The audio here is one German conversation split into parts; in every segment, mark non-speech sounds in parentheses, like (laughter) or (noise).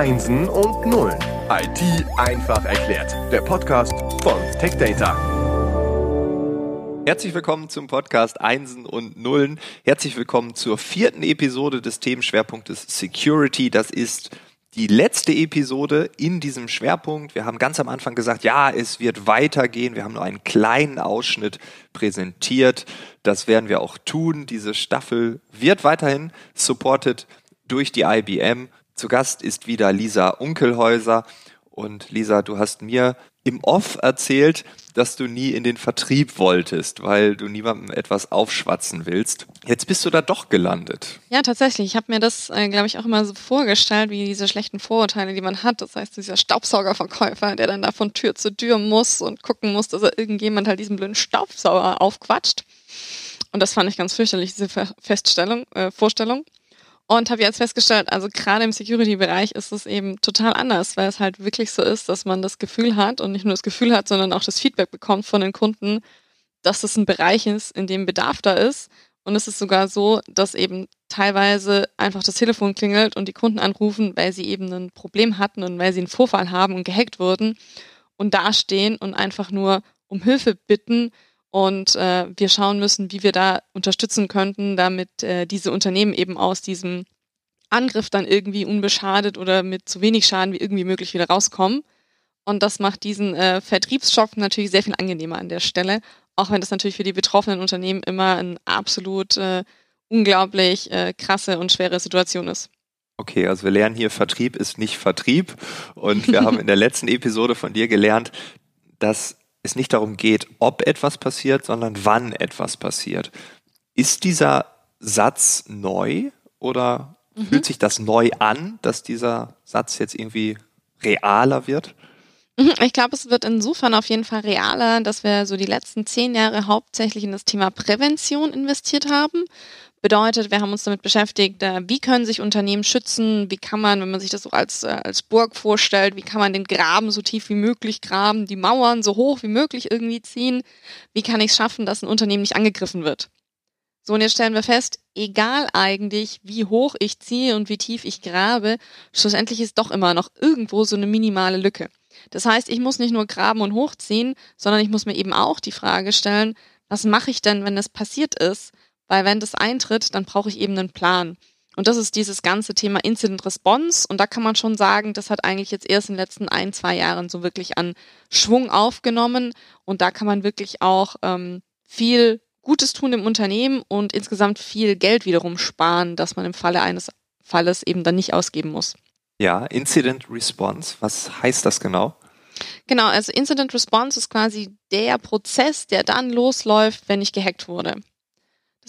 Einsen und Nullen. IT einfach erklärt. Der Podcast von TechData. Herzlich willkommen zum Podcast Einsen und Nullen. Herzlich willkommen zur vierten Episode des Themenschwerpunktes Security. Das ist die letzte Episode in diesem Schwerpunkt. Wir haben ganz am Anfang gesagt, ja, es wird weitergehen. Wir haben nur einen kleinen Ausschnitt präsentiert. Das werden wir auch tun. Diese Staffel wird weiterhin supported durch die IBM. Zu Gast ist wieder Lisa Unkelhäuser. Und Lisa, du hast mir im Off erzählt, dass du nie in den Vertrieb wolltest, weil du niemandem etwas aufschwatzen willst. Jetzt bist du da doch gelandet. Ja, tatsächlich. Ich habe mir das, äh, glaube ich, auch immer so vorgestellt, wie diese schlechten Vorurteile, die man hat. Das heißt, dieser Staubsaugerverkäufer, der dann da von Tür zu Tür muss und gucken muss, dass er irgendjemand halt diesen blöden Staubsauger aufquatscht. Und das fand ich ganz fürchterlich, diese Feststellung, äh, Vorstellung. Und habe jetzt festgestellt, also gerade im Security-Bereich ist es eben total anders, weil es halt wirklich so ist, dass man das Gefühl hat und nicht nur das Gefühl hat, sondern auch das Feedback bekommt von den Kunden, dass es ein Bereich ist, in dem Bedarf da ist. Und es ist sogar so, dass eben teilweise einfach das Telefon klingelt und die Kunden anrufen, weil sie eben ein Problem hatten und weil sie einen Vorfall haben und gehackt wurden und dastehen und einfach nur um Hilfe bitten und äh, wir schauen müssen, wie wir da unterstützen könnten, damit äh, diese Unternehmen eben aus diesem Angriff dann irgendwie unbeschadet oder mit so wenig Schaden wie irgendwie möglich wieder rauskommen. Und das macht diesen äh, Vertriebsschock natürlich sehr viel angenehmer an der Stelle, auch wenn das natürlich für die betroffenen Unternehmen immer eine absolut äh, unglaublich äh, krasse und schwere Situation ist. Okay, also wir lernen hier, Vertrieb ist nicht Vertrieb. Und wir (laughs) haben in der letzten Episode von dir gelernt, dass es nicht darum geht, ob etwas passiert, sondern wann etwas passiert. Ist dieser Satz neu oder mhm. fühlt sich das neu an, dass dieser Satz jetzt irgendwie realer wird? Mhm, ich glaube, es wird insofern auf jeden Fall realer, dass wir so die letzten zehn Jahre hauptsächlich in das Thema Prävention investiert haben Bedeutet, wir haben uns damit beschäftigt, äh, wie können sich Unternehmen schützen, wie kann man, wenn man sich das so als, äh, als Burg vorstellt, wie kann man den Graben so tief wie möglich graben, die Mauern so hoch wie möglich irgendwie ziehen, wie kann ich es schaffen, dass ein Unternehmen nicht angegriffen wird. So, und jetzt stellen wir fest, egal eigentlich, wie hoch ich ziehe und wie tief ich grabe, schlussendlich ist doch immer noch irgendwo so eine minimale Lücke. Das heißt, ich muss nicht nur graben und hochziehen, sondern ich muss mir eben auch die Frage stellen, was mache ich denn, wenn es passiert ist? Weil wenn das eintritt, dann brauche ich eben einen Plan. Und das ist dieses ganze Thema Incident Response. Und da kann man schon sagen, das hat eigentlich jetzt erst in den letzten ein, zwei Jahren so wirklich an Schwung aufgenommen. Und da kann man wirklich auch ähm, viel Gutes tun im Unternehmen und insgesamt viel Geld wiederum sparen, dass man im Falle eines Falles eben dann nicht ausgeben muss. Ja, Incident Response, was heißt das genau? Genau, also Incident Response ist quasi der Prozess, der dann losläuft, wenn ich gehackt wurde.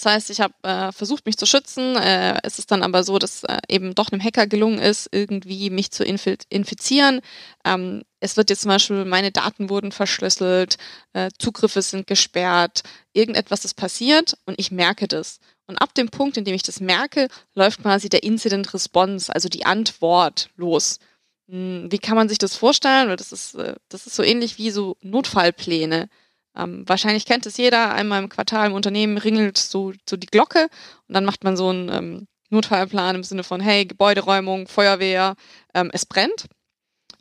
Das heißt, ich habe äh, versucht, mich zu schützen. Äh, es ist dann aber so, dass äh, eben doch einem Hacker gelungen ist, irgendwie mich zu infizieren. Ähm, es wird jetzt zum Beispiel, meine Daten wurden verschlüsselt, äh, Zugriffe sind gesperrt, irgendetwas ist passiert und ich merke das. Und ab dem Punkt, in dem ich das merke, läuft quasi der Incident Response, also die Antwort los. Hm, wie kann man sich das vorstellen? Das ist, äh, das ist so ähnlich wie so Notfallpläne. Ähm, wahrscheinlich kennt es jeder, einmal im Quartal im Unternehmen ringelt so, so die Glocke und dann macht man so einen ähm, Notfallplan im Sinne von, hey, Gebäuderäumung, Feuerwehr, ähm, es brennt.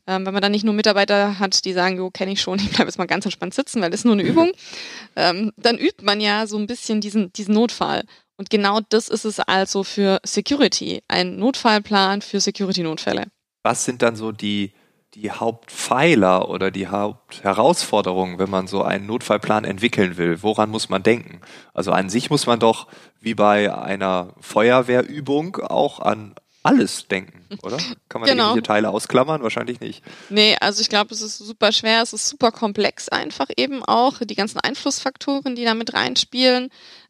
Ähm, wenn man dann nicht nur Mitarbeiter hat, die sagen, jo, kenne ich schon, (laughs) ich bleibe jetzt mal ganz entspannt sitzen, weil das ist nur eine (laughs) Übung, ähm, dann übt man ja so ein bisschen diesen, diesen Notfall. Und genau das ist es also für Security, ein Notfallplan für Security-Notfälle. Was sind dann so die die Hauptpfeiler oder die Hauptherausforderungen, wenn man so einen Notfallplan entwickeln will? Woran muss man denken? Also an sich muss man doch wie bei einer Feuerwehrübung auch an alles denken, oder? Kann man genau. irgendwelche Teile ausklammern? Wahrscheinlich nicht. Nee, also ich glaube, es ist super schwer, es ist super komplex einfach eben auch, die ganzen Einflussfaktoren, die da mit reinspielen.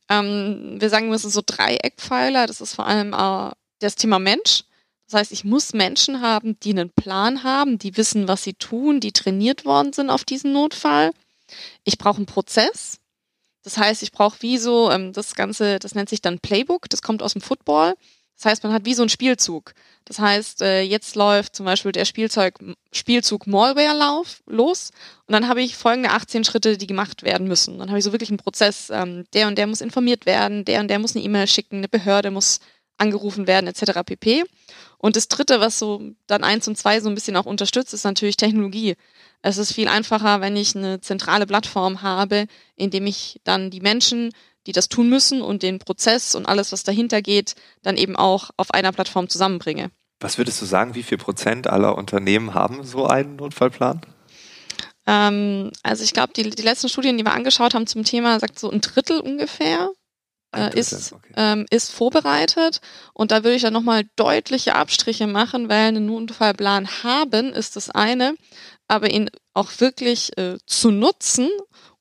Ähm, wir sagen, es sind so drei Eckpfeiler, das ist vor allem äh, das Thema Mensch, das heißt, ich muss Menschen haben, die einen Plan haben, die wissen, was sie tun, die trainiert worden sind auf diesen Notfall. Ich brauche einen Prozess. Das heißt, ich brauche wie so, ähm, das Ganze, das nennt sich dann Playbook, das kommt aus dem Football. Das heißt, man hat wie so einen Spielzug. Das heißt, äh, jetzt läuft zum Beispiel der Spielzeug, Spielzug Malware lauf, los und dann habe ich folgende 18 Schritte, die gemacht werden müssen. Dann habe ich so wirklich einen Prozess, ähm, der und der muss informiert werden, der und der muss eine E-Mail schicken, eine Behörde muss angerufen werden etc. pp. Und das Dritte, was so dann eins und zwei so ein bisschen auch unterstützt, ist natürlich Technologie. Es ist viel einfacher, wenn ich eine zentrale Plattform habe, in dem ich dann die Menschen, die das tun müssen und den Prozess und alles, was dahinter geht, dann eben auch auf einer Plattform zusammenbringe. Was würdest du sagen, wie viel Prozent aller Unternehmen haben so einen Notfallplan? Ähm, also ich glaube, die, die letzten Studien, die wir angeschaut haben zum Thema, sagt so ein Drittel ungefähr äh, ist, okay. ähm, ist vorbereitet. Und da würde ich dann nochmal deutliche Abstriche machen, weil einen Notfallplan haben ist das eine, aber ihn auch wirklich äh, zu nutzen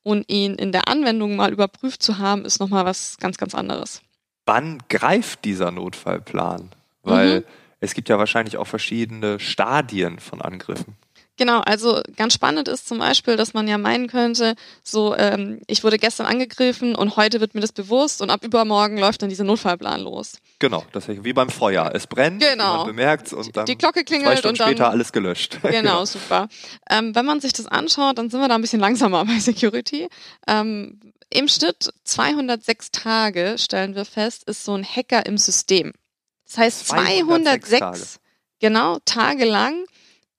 und ihn in der Anwendung mal überprüft zu haben, ist nochmal was ganz, ganz anderes. Wann greift dieser Notfallplan? Weil mhm. es gibt ja wahrscheinlich auch verschiedene Stadien von Angriffen. Genau, also ganz spannend ist zum Beispiel, dass man ja meinen könnte, so ähm, ich wurde gestern angegriffen und heute wird mir das bewusst und ab übermorgen läuft dann dieser Notfallplan los. Genau, das ist wie beim Feuer. Es brennt, genau. man bemerkt und dann die Glocke klingelt zwei Stunden und dann, später alles gelöscht. (laughs) Genau, genau. super. Ähm, wenn man sich das anschaut, dann sind wir da ein bisschen langsamer (laughs) bei Security. Ähm, Im Schnitt 206 Tage, stellen wir fest, ist so ein Hacker im System. Das heißt 206, 206 Tage. genau, tagelang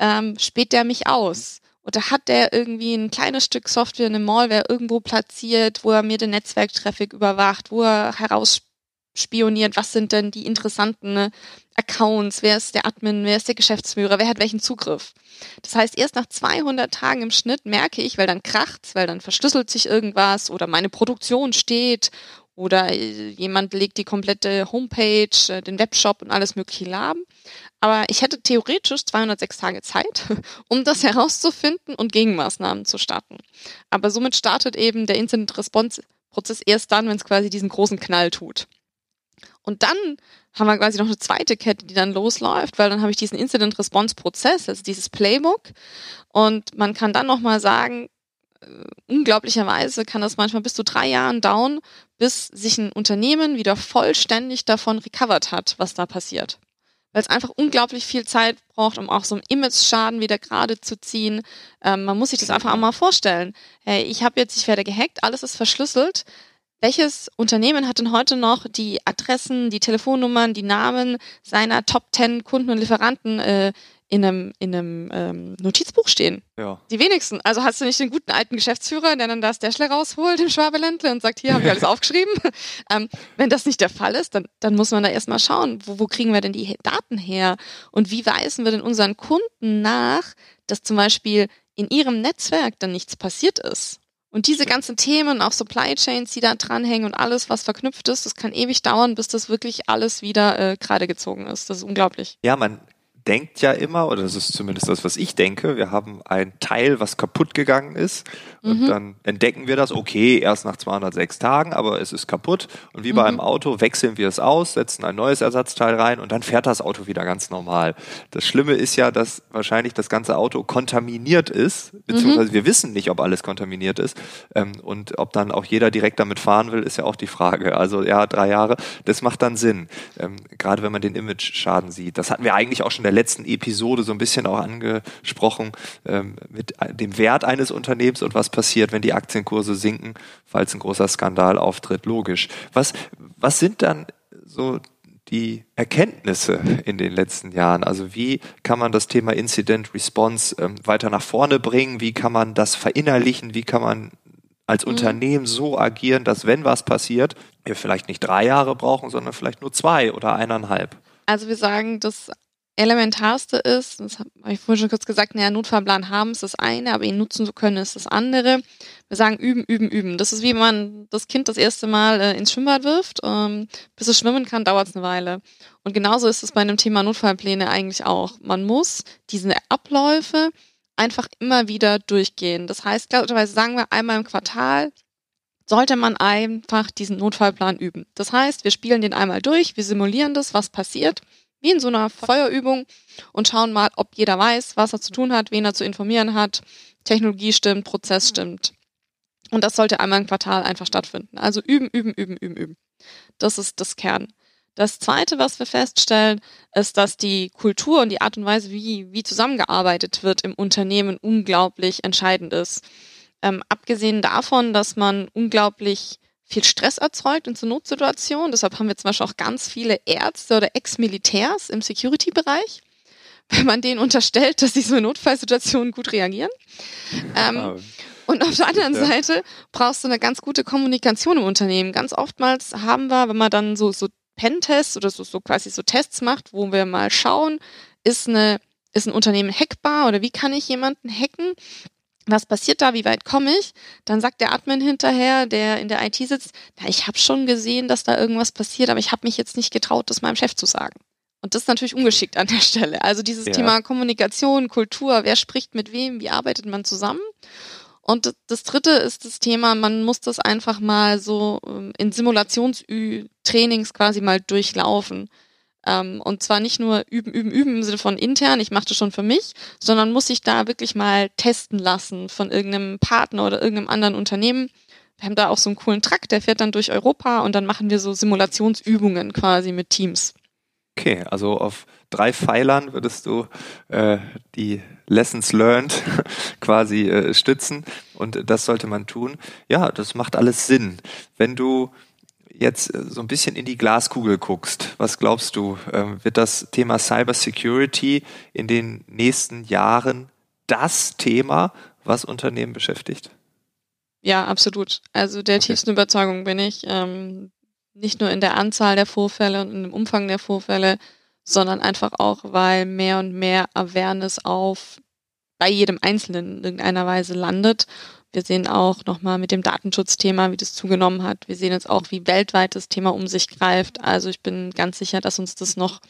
ähm, späht der mich aus. Oder hat der irgendwie ein kleines Stück Software, eine Malware irgendwo platziert, wo er mir den Netzwerktraffic überwacht, wo er herausspioniert, was sind denn die interessanten Accounts, wer ist der Admin, wer ist der Geschäftsführer, wer hat welchen Zugriff. Das heißt, erst nach 200 Tagen im Schnitt merke ich, weil dann kracht's, weil dann verschlüsselt sich irgendwas oder meine Produktion steht oder äh, jemand legt die komplette Homepage, äh, den Webshop und alles mögliche lahm. Aber ich hätte theoretisch 206 Tage Zeit, (laughs) um das herauszufinden und Gegenmaßnahmen zu starten. Aber somit startet eben der Incident Response Prozess erst dann, wenn es quasi diesen großen Knall tut. Und dann haben wir quasi noch eine zweite Kette, die dann losläuft, weil dann habe ich diesen Incident Response Prozess, also dieses Playbook. Und man kann dann nochmal sagen, unglaublicherweise kann das manchmal bis zu drei Jahren dauern, bis sich ein Unternehmen wieder vollständig davon recovered hat, was da passiert weil es einfach unglaublich viel Zeit braucht, um auch so einen Image-Schaden wieder gerade zu ziehen. Ähm, man muss sich das einfach auch mal vorstellen. Hey, ich habe jetzt, ich werde gehackt, alles ist verschlüsselt. Welches Unternehmen hat denn heute noch die Adressen, die Telefonnummern, die Namen seiner Top 10 Kunden und Lieferanten äh, in einem, in einem ähm, Notizbuch stehen. Ja. Die wenigsten. Also hast du nicht den guten alten Geschäftsführer, der dann das Dashler rausholt im Schwabeländle und sagt, hier habe ich alles (laughs) aufgeschrieben. ähm, wenn das nicht der Fall ist, dann, dann muss man da erstmal schauen, wo, wo kriegen wir denn die Daten her und wie weisen wir denn unseren Kunden nach, dass zum Beispiel in ihrem Netzwerk dann nichts passiert ist. Und diese ganzen Themen, auch Supply Chains, die da dranhängen und alles, was verknüpft ist, das kann ewig dauern, bis das wirklich alles wieder äh, gerade gezogen ist. Das ist unglaublich. Ja, man denkt ja immer, oder das ist zumindest das, was ich denke, wir haben ein Teil, was kaputt gegangen ist und mhm. dann entdecken wir das, okay, erst nach 206 Tagen, aber es ist kaputt und wie bei mhm. einem Auto wechseln wir es aus, setzen ein neues Ersatzteil rein und dann fährt das Auto wieder ganz normal. Das Schlimme ist ja, dass wahrscheinlich das ganze Auto kontaminiert ist, beziehungsweise mhm. wir wissen nicht, ob alles kontaminiert ist ähm, und ob dann auch jeder direkt damit fahren will, ist ja auch die Frage. Also ja, drei Jahre, das macht dann Sinn, ähm, gerade wenn man den Image-Schaden sieht. Das hatten wir eigentlich auch schon der letzten Episode so ein bisschen auch angesprochen ähm, mit dem Wert eines Unternehmens und was passiert, wenn die Aktienkurse sinken, falls ein großer Skandal auftritt. Logisch. Was, was sind dann so die Erkenntnisse in den letzten Jahren? Also wie kann man das Thema Incident Response ähm, weiter nach vorne bringen? Wie kann man das verinnerlichen? Wie kann man als mhm. Unternehmen so agieren, dass wenn was passiert, wir vielleicht nicht drei Jahre brauchen, sondern vielleicht nur zwei oder eineinhalb? Also wir sagen, dass Elementarste ist, das habe ich vorhin schon kurz gesagt, naja, Notfallplan haben ist das eine, aber ihn nutzen zu können ist das andere. Wir sagen üben, üben, üben. Das ist wie man das Kind das erste Mal äh, ins Schwimmbad wirft. Ähm, bis es schwimmen kann, dauert es eine Weile. Und genauso ist es bei einem Thema Notfallpläne eigentlich auch. Man muss diese Abläufe einfach immer wieder durchgehen. Das heißt, klarerweise sagen wir einmal im Quartal, sollte man einfach diesen Notfallplan üben. Das heißt, wir spielen den einmal durch, wir simulieren das, was passiert wie in so einer Feuerübung und schauen mal, ob jeder weiß, was er zu tun hat, wen er zu informieren hat, Technologie stimmt, Prozess stimmt. Und das sollte einmal im Quartal einfach stattfinden. Also üben, üben, üben, üben, üben. Das ist das Kern. Das Zweite, was wir feststellen, ist, dass die Kultur und die Art und Weise, wie, wie zusammengearbeitet wird im Unternehmen, unglaublich entscheidend ist. Ähm, abgesehen davon, dass man unglaublich viel Stress erzeugt in so Notsituationen. Deshalb haben wir zum Beispiel auch ganz viele Ärzte oder Ex-Militärs im Security-Bereich, (laughs) wenn man denen unterstellt, dass sie so in Notfallsituationen gut reagieren. Ähm, ah. Und auf der anderen ja. Seite brauchst du eine ganz gute Kommunikation im Unternehmen. Ganz oftmals haben wir, wenn man dann so, so Pentests oder so, so quasi so Tests macht, wo wir mal schauen, ist eine, ist ein Unternehmen hackbar oder wie kann ich jemanden hacken? Was passiert da, wie weit komme ich? Dann sagt der Admin hinterher, der in der IT sitzt, na, ich habe schon gesehen, dass da irgendwas passiert, aber ich habe mich jetzt nicht getraut, das meinem Chef zu sagen. Und das ist natürlich ungeschickt an der Stelle. Also dieses ja. Thema Kommunikation, Kultur, wer spricht mit wem, wie arbeitet man zusammen? Und das dritte ist das Thema, man muss das einfach mal so ähm, in Simulationstrainings quasi mal durchlaufen. Ähm, und zwar nicht nur üben, üben, üben im Sinne von intern, ich mache das schon für mich, sondern muss sich da wirklich mal testen lassen von irgendeinem Partner oder irgendeinem anderen Unternehmen. Wir haben da auch so einen coolen Truck, der fährt dann durch Europa und dann machen wir so Simulationsübungen quasi mit Teams. Okay, also auf drei Pfeilern würdest du äh, die Lessons learned (laughs) quasi äh, stützen und das sollte man tun. Ja, das macht alles Sinn. Wenn du jetzt äh, so ein bisschen in die Glaskugel guckst, was glaubst du, ähm, wird das Thema Cybersecurity in den nächsten Jahren das Thema, was Unternehmen beschäftigt? Ja, absolut. Also der okay. tiefsten Überzeugung bin ich, ähm, nicht nur in der Anzahl der Vorfälle und im Umfang der Vorfälle, sondern einfach auch, weil mehr und mehr Awareness auf bei jedem Einzelnen in irgendeiner Weise landet wir sehen auch nochmal mit dem Datenschutzthema, wie das zugenommen hat. Wir sehen jetzt auch, wie weltweit das Thema um sich greift. Also ich bin ganz sicher, dass uns das noch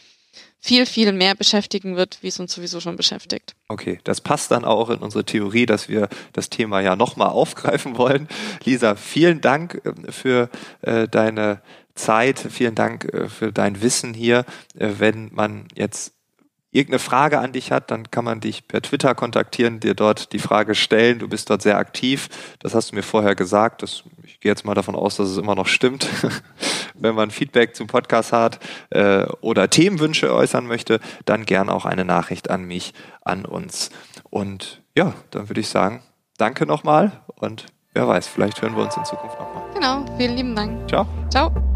viel, viel mehr beschäftigen wird, wie es uns sowieso schon beschäftigt. Okay, das passt dann auch in unsere Theorie, dass wir das Thema ja nochmal (laughs) aufgreifen wollen. Lisa, vielen Dank äh, für äh, deine Zeit, vielen Dank äh, für dein Wissen hier. Äh, wenn man jetzt irgendeine Frage an dich hat, dann kann man dich per Twitter kontaktieren, dir dort die Frage stellen. Du bist dort sehr aktiv. Das hast du mir vorher gesagt. Das, ich gehe jetzt mal davon aus, dass es immer noch stimmt. (laughs) Wenn man Feedback zum Podcast hat äh, oder Themenwünsche äußern möchte, dann gern auch eine Nachricht an mich, an uns. Und ja, dann würde ich sagen, danke nochmal und wer weiß, vielleicht hören wir uns in Zukunft nochmal. Genau, vielen lieben Dank. Ciao. Ciao.